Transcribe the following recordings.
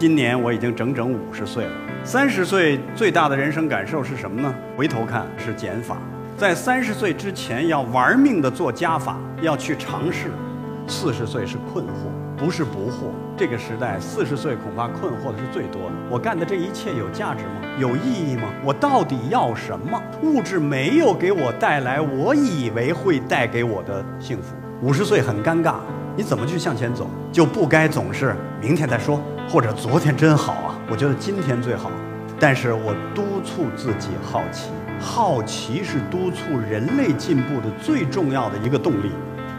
今年我已经整整五十岁了。三十岁最大的人生感受是什么呢？回头看是减法。在三十岁之前要玩命的做加法，要去尝试；四十岁是困惑，不是不惑。这个时代，四十岁恐怕困惑的是最多的。我干的这一切有价值吗？有意义吗？我到底要什么？物质没有给我带来我以为会带给我的幸福。五十岁很尴尬，你怎么去向前走？就不该总是明天再说，或者昨天真好啊。我觉得今天最好。但是我督促自己好奇，好奇是督促人类进步的最重要的一个动力。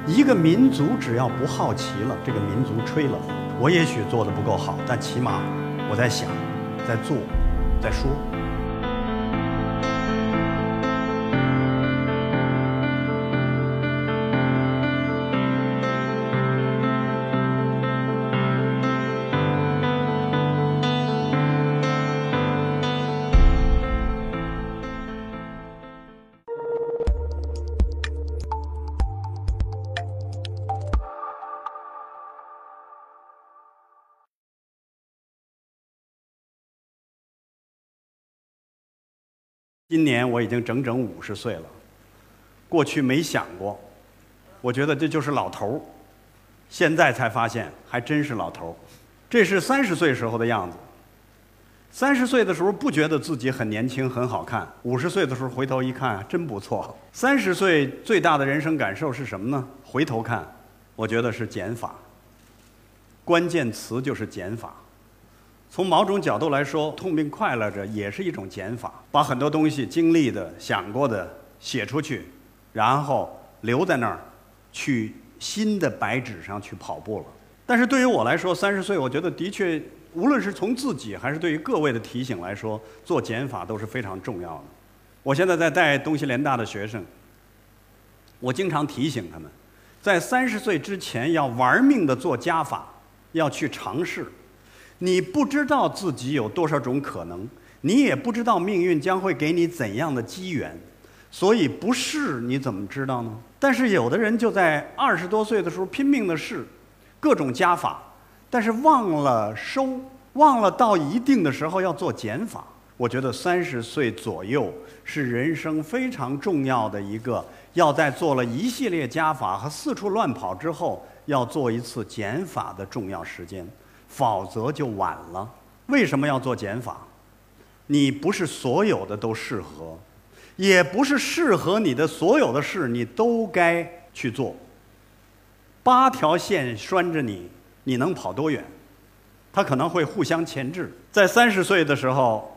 一个民族只要不好奇了，这个民族吹了。我也许做的不够好，但起码我在想，在做，在说。今年我已经整整五十岁了，过去没想过，我觉得这就是老头儿，现在才发现还真是老头儿。这是三十岁时候的样子。三十岁的时候不觉得自己很年轻很好看，五十岁的时候回头一看真不错。三十岁最大的人生感受是什么呢？回头看，我觉得是减法。关键词就是减法。从某种角度来说，痛并快乐着也是一种减法，把很多东西经历的、想过的写出去，然后留在那儿，去新的白纸上去跑步了。但是对于我来说，三十岁，我觉得的确，无论是从自己还是对于各位的提醒来说，做减法都是非常重要的。我现在在带东西联大的学生，我经常提醒他们，在三十岁之前要玩命的做加法，要去尝试。你不知道自己有多少种可能，你也不知道命运将会给你怎样的机缘，所以不试你怎么知道呢？但是有的人就在二十多岁的时候拼命的试，各种加法，但是忘了收，忘了到一定的时候要做减法。我觉得三十岁左右是人生非常重要的一个，要在做了一系列加法和四处乱跑之后，要做一次减法的重要时间。否则就晚了。为什么要做减法？你不是所有的都适合，也不是适合你的所有的事你都该去做。八条线拴着你，你能跑多远？它可能会互相牵制。在三十岁的时候，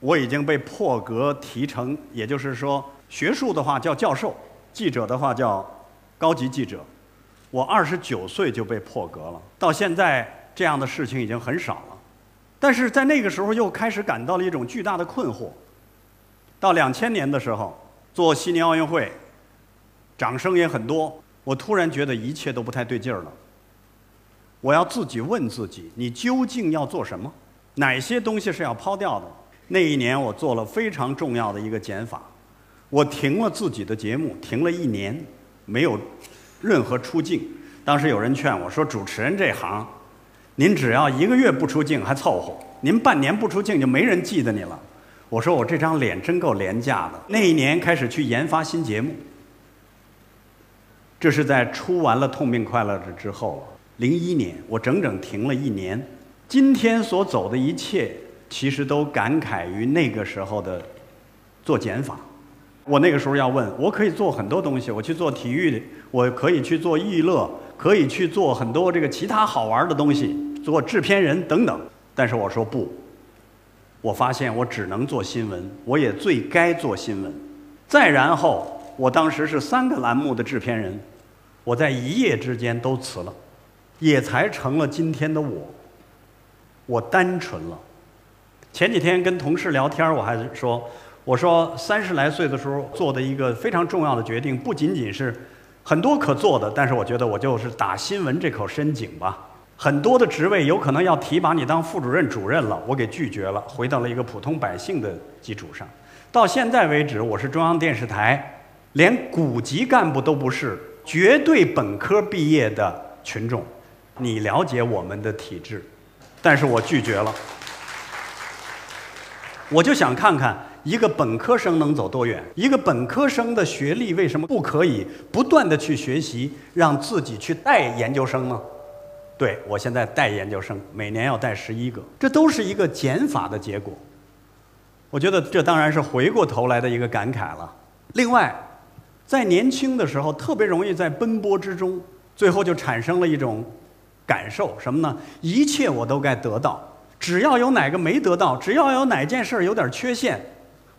我已经被破格提成，也就是说，学术的话叫教授，记者的话叫高级记者。我二十九岁就被破格了，到现在。这样的事情已经很少了，但是在那个时候又开始感到了一种巨大的困惑。到两千年的时候，做悉尼奥运会，掌声也很多，我突然觉得一切都不太对劲儿了。我要自己问自己：你究竟要做什么？哪些东西是要抛掉的？那一年我做了非常重要的一个减法，我停了自己的节目，停了一年，没有任何出镜。当时有人劝我说：“主持人这行。”您只要一个月不出镜还凑合，您半年不出镜就没人记得你了。我说我这张脸真够廉价的。那一年开始去研发新节目，这是在出完了《痛并快乐着》之后，零一年我整整停了一年。今天所走的一切，其实都感慨于那个时候的做减法。我那个时候要问，我可以做很多东西，我去做体育，我可以去做娱乐。可以去做很多这个其他好玩的东西，做制片人等等。但是我说不，我发现我只能做新闻，我也最该做新闻。再然后，我当时是三个栏目的制片人，我在一夜之间都辞了，也才成了今天的我。我单纯了。前几天跟同事聊天，我还说，我说三十来岁的时候做的一个非常重要的决定，不仅仅是。很多可做的，但是我觉得我就是打新闻这口深井吧。很多的职位有可能要提拔你当副主任、主任了，我给拒绝了，回到了一个普通百姓的基础上。到现在为止，我是中央电视台连股级干部都不是，绝对本科毕业的群众。你了解我们的体制，但是我拒绝了。我就想看看一个本科生能走多远，一个本科生的学历为什么不可以不断的去学习，让自己去带研究生呢？对我现在带研究生，每年要带十一个，这都是一个减法的结果。我觉得这当然是回过头来的一个感慨了。另外，在年轻的时候，特别容易在奔波之中，最后就产生了一种感受，什么呢？一切我都该得到。只要有哪个没得到，只要有哪件事儿有点缺陷，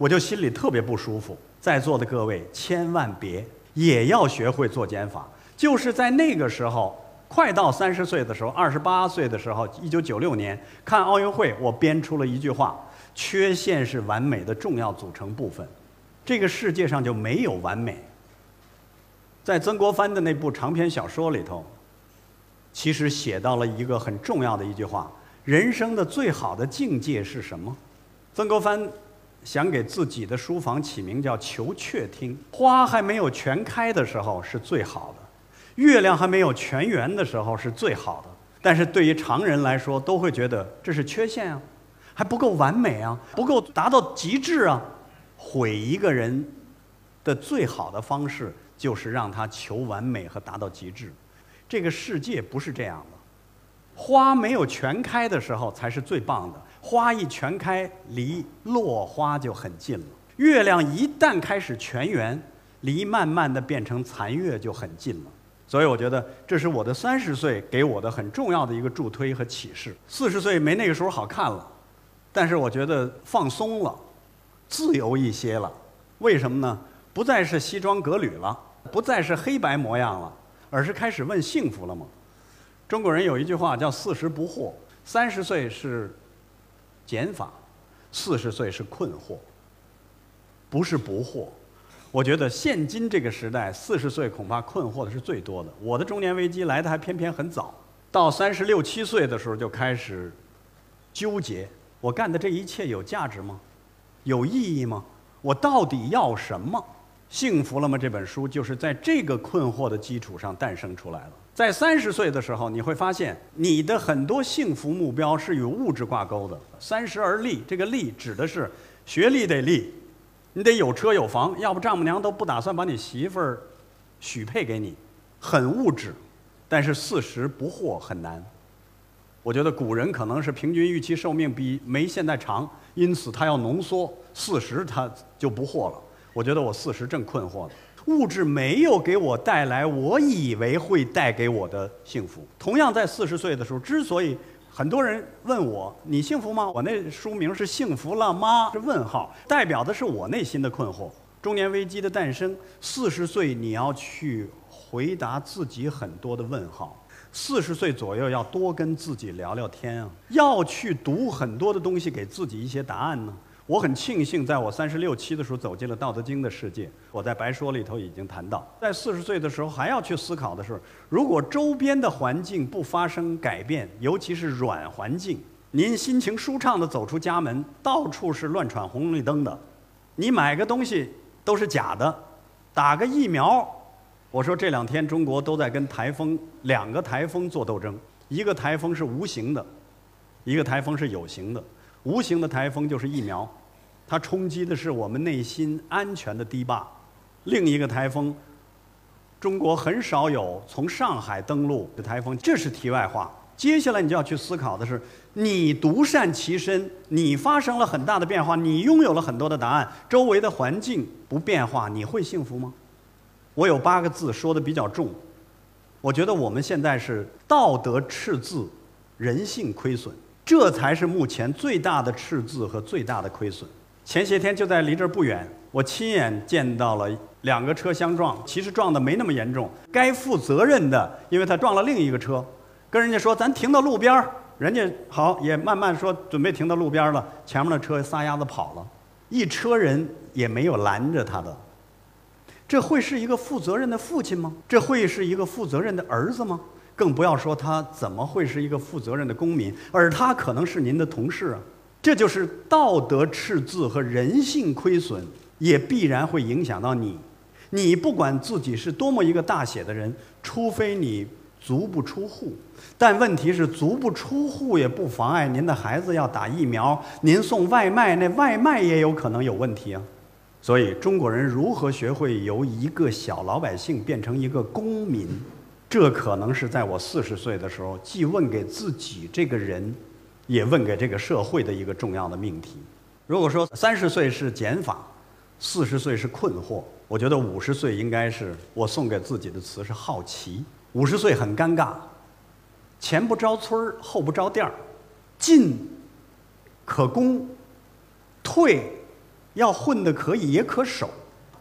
我就心里特别不舒服。在座的各位千万别，也要学会做减法。就是在那个时候，快到三十岁的时候，二十八岁的时候，一九九六年看奥运会，我编出了一句话：缺陷是完美的重要组成部分。这个世界上就没有完美。在曾国藩的那部长篇小说里头，其实写到了一个很重要的一句话。人生的最好的境界是什么？曾国藩想给自己的书房起名叫“求雀厅”。花还没有全开的时候是最好的，月亮还没有全圆的时候是最好的。但是对于常人来说，都会觉得这是缺陷啊，还不够完美啊，不够达到极致啊。毁一个人的最好的方式，就是让他求完美和达到极致。这个世界不是这样的。花没有全开的时候才是最棒的，花一全开，离落花就很近了。月亮一旦开始全圆，离慢慢的变成残月就很近了。所以我觉得这是我的三十岁给我的很重要的一个助推和启示。四十岁没那个时候好看了，但是我觉得放松了，自由一些了。为什么呢？不再是西装革履了，不再是黑白模样了，而是开始问幸福了吗？中国人有一句话叫“四十不惑”，三十岁是减法，四十岁是困惑，不是不惑。我觉得现今这个时代，四十岁恐怕困惑的是最多的。我的中年危机来的还偏偏很早，到三十六七岁的时候就开始纠结：我干的这一切有价值吗？有意义吗？我到底要什么？幸福了吗？这本书就是在这个困惑的基础上诞生出来了。在三十岁的时候，你会发现你的很多幸福目标是与物质挂钩的。三十而立，这个立指的是学历得立，你得有车有房，要不丈母娘都不打算把你媳妇儿许配给你，很物质。但是四十不惑很难。我觉得古人可能是平均预期寿命比没现在长，因此他要浓缩四十，他就不惑了。我觉得我四十正困惑呢。物质没有给我带来我以为会带给我的幸福。同样，在四十岁的时候，之所以很多人问我“你幸福吗？”我那书名是“幸福了吗？”是问号，代表的是我内心的困惑。中年危机的诞生，四十岁你要去回答自己很多的问号。四十岁左右要多跟自己聊聊天啊，要去读很多的东西，给自己一些答案呢。我很庆幸，在我三十六七的时候走进了《道德经》的世界。我在《白说》里头已经谈到，在四十岁的时候还要去思考的是：如果周边的环境不发生改变，尤其是软环境，您心情舒畅地走出家门，到处是乱闯红绿灯的，你买个东西都是假的，打个疫苗，我说这两天中国都在跟台风两个台风做斗争，一个台风是无形的，一个台风是有形的。无形的台风就是疫苗，它冲击的是我们内心安全的堤坝。另一个台风，中国很少有从上海登陆的台风，这是题外话。接下来你就要去思考的是：你独善其身，你发生了很大的变化，你拥有了很多的答案，周围的环境不变化，你会幸福吗？我有八个字说的比较重，我觉得我们现在是道德赤字，人性亏损。这才是目前最大的赤字和最大的亏损。前些天就在离这儿不远，我亲眼见到了两个车相撞，其实撞的没那么严重。该负责任的，因为他撞了另一个车，跟人家说咱停到路边儿，人家好也慢慢说准备停到路边了，前面的车撒丫子跑了，一车人也没有拦着他的。这会是一个负责任的父亲吗？这会是一个负责任的儿子吗？更不要说他怎么会是一个负责任的公民，而他可能是您的同事啊！这就是道德赤字和人性亏损，也必然会影响到你。你不管自己是多么一个大写的人，除非你足不出户。但问题是，足不出户也不妨碍您的孩子要打疫苗，您送外卖，那外卖也有可能有问题啊。所以，中国人如何学会由一个小老百姓变成一个公民？这可能是在我四十岁的时候，既问给自己这个人，也问给这个社会的一个重要的命题。如果说三十岁是减法，四十岁是困惑，我觉得五十岁应该是我送给自己的词是好奇。五十岁很尴尬，前不着村儿，后不着店儿，进可攻，退。要混的可以也可守，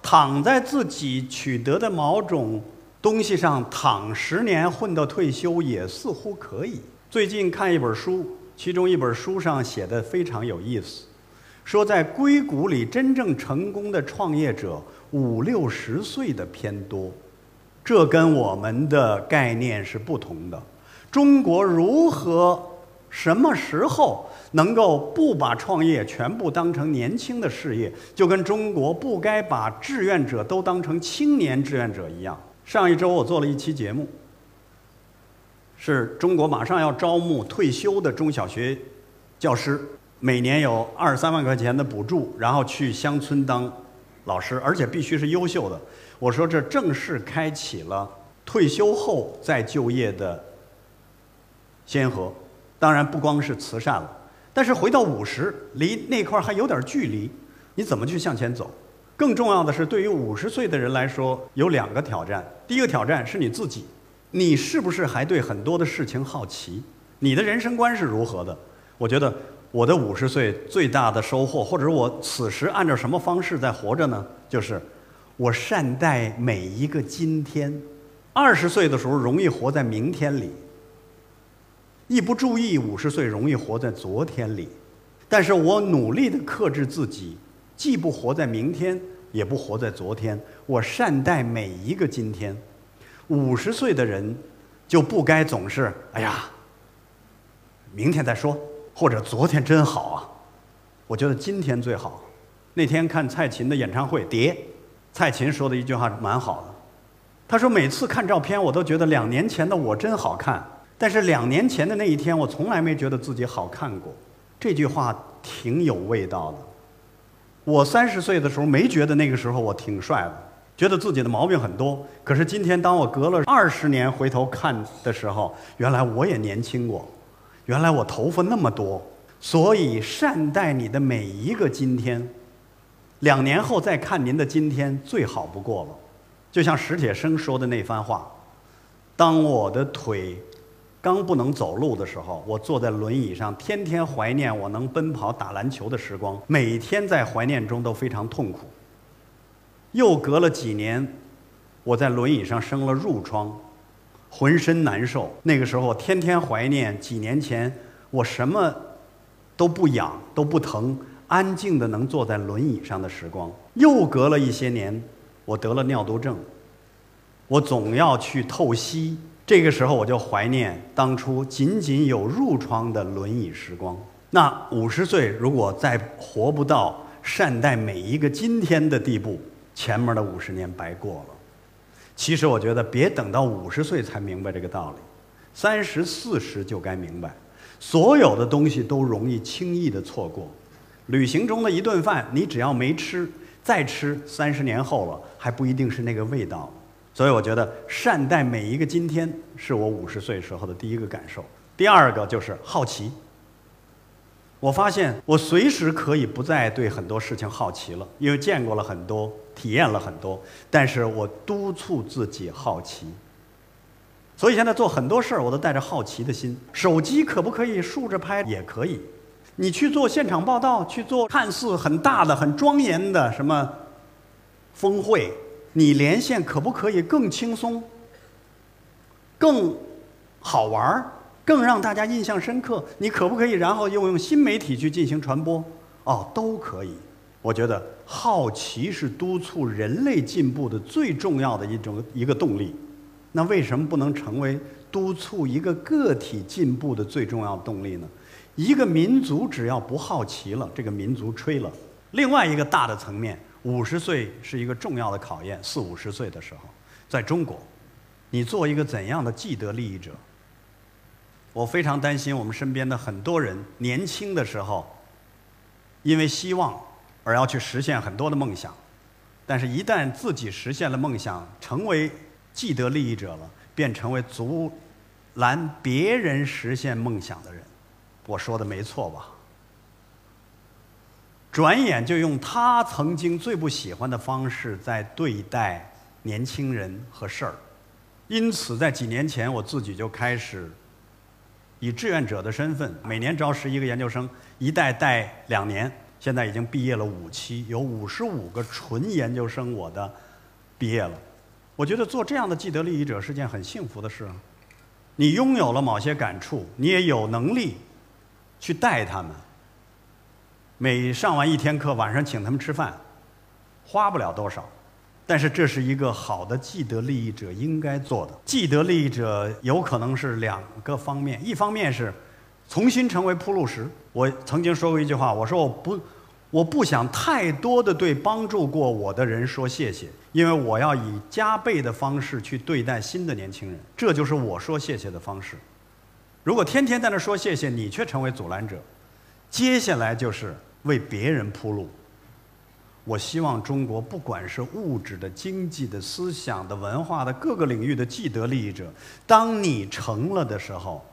躺在自己取得的某种东西上躺十年混到退休也似乎可以。最近看一本书，其中一本书上写的非常有意思，说在硅谷里真正成功的创业者五六十岁的偏多，这跟我们的概念是不同的。中国如何？什么时候能够不把创业全部当成年轻的事业，就跟中国不该把志愿者都当成青年志愿者一样？上一周我做了一期节目，是中国马上要招募退休的中小学教师，每年有二三万块钱的补助，然后去乡村当老师，而且必须是优秀的。我说这正式开启了退休后再就业的先河。当然不光是慈善了，但是回到五十，离那块还有点距离，你怎么去向前走？更重要的是，对于五十岁的人来说，有两个挑战。第一个挑战是你自己，你是不是还对很多的事情好奇？你的人生观是如何的？我觉得我的五十岁最大的收获，或者我此时按照什么方式在活着呢？就是我善待每一个今天。二十岁的时候容易活在明天里。一不注意，五十岁容易活在昨天里，但是我努力的克制自己，既不活在明天，也不活在昨天，我善待每一个今天。五十岁的人就不该总是哎呀，明天再说，或者昨天真好啊，我觉得今天最好。那天看蔡琴的演唱会，碟，蔡琴说的一句话蛮好的，他说每次看照片，我都觉得两年前的我真好看。但是两年前的那一天，我从来没觉得自己好看过。这句话挺有味道的。我三十岁的时候没觉得那个时候我挺帅的，觉得自己的毛病很多。可是今天，当我隔了二十年回头看的时候，原来我也年轻过，原来我头发那么多。所以善待你的每一个今天，两年后再看您的今天最好不过了。就像史铁生说的那番话：“当我的腿。”刚不能走路的时候，我坐在轮椅上，天天怀念我能奔跑、打篮球的时光，每天在怀念中都非常痛苦。又隔了几年，我在轮椅上生了褥疮，浑身难受。那个时候，天天怀念几年前我什么都不痒、都不疼，安静的能坐在轮椅上的时光。又隔了一些年，我得了尿毒症，我总要去透析。这个时候，我就怀念当初仅仅有褥疮的轮椅时光。那五十岁如果再活不到善待每一个今天的地步，前面的五十年白过了。其实，我觉得别等到五十岁才明白这个道理，三十四十就该明白，所有的东西都容易轻易的错过。旅行中的一顿饭，你只要没吃，再吃，三十年后了还不一定是那个味道。所以我觉得善待每一个今天是我五十岁时候的第一个感受。第二个就是好奇。我发现我随时可以不再对很多事情好奇了，因为见过了很多，体验了很多。但是我督促自己好奇。所以现在做很多事儿，我都带着好奇的心。手机可不可以竖着拍？也可以。你去做现场报道，去做看似很大的、很庄严的什么峰会。你连线可不可以更轻松、更好玩儿、更让大家印象深刻？你可不可以然后又用新媒体去进行传播？哦，都可以。我觉得好奇是督促人类进步的最重要的一种一个动力。那为什么不能成为督促一个个体进步的最重要动力呢？一个民族只要不好奇了，这个民族吹了。另外一个大的层面。五十岁是一个重要的考验。四五十岁的时候，在中国，你做一个怎样的既得利益者？我非常担心我们身边的很多人，年轻的时候，因为希望而要去实现很多的梦想，但是一旦自己实现了梦想，成为既得利益者了，便成为阻拦别人实现梦想的人。我说的没错吧？转眼就用他曾经最不喜欢的方式在对待年轻人和事儿。因此，在几年前，我自己就开始以志愿者的身份，每年招十一个研究生，一代带两年，现在已经毕业了五期，有五十五个纯研究生，我的毕业了。我觉得做这样的既得利益者是件很幸福的事。你拥有了某些感触，你也有能力去带他们。每上完一天课，晚上请他们吃饭，花不了多少。但是这是一个好的既得利益者应该做的。既得利益者有可能是两个方面，一方面是重新成为铺路石。我曾经说过一句话，我说我不，我不想太多的对帮助过我的人说谢谢，因为我要以加倍的方式去对待新的年轻人。这就是我说谢谢的方式。如果天天在那说谢谢，你却成为阻拦者，接下来就是为别人铺路。我希望中国不管是物质的、经济的、思想的、文化的各个领域的既得利益者，当你成了的时候，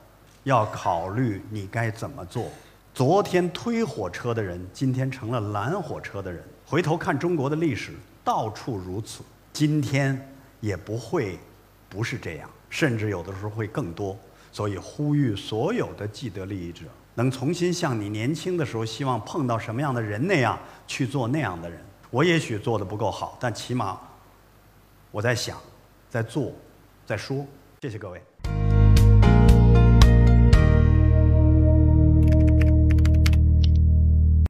要考虑你该怎么做。昨天推火车的人，今天成了拦火车的人。回头看中国的历史，到处如此。今天也不会不是这样，甚至有的时候会更多。所以呼吁所有的既得利益者。能重新像你年轻的时候希望碰到什么样的人那样去做那样的人。我也许做的不够好，但起码我在想，在做，在说。谢谢各位。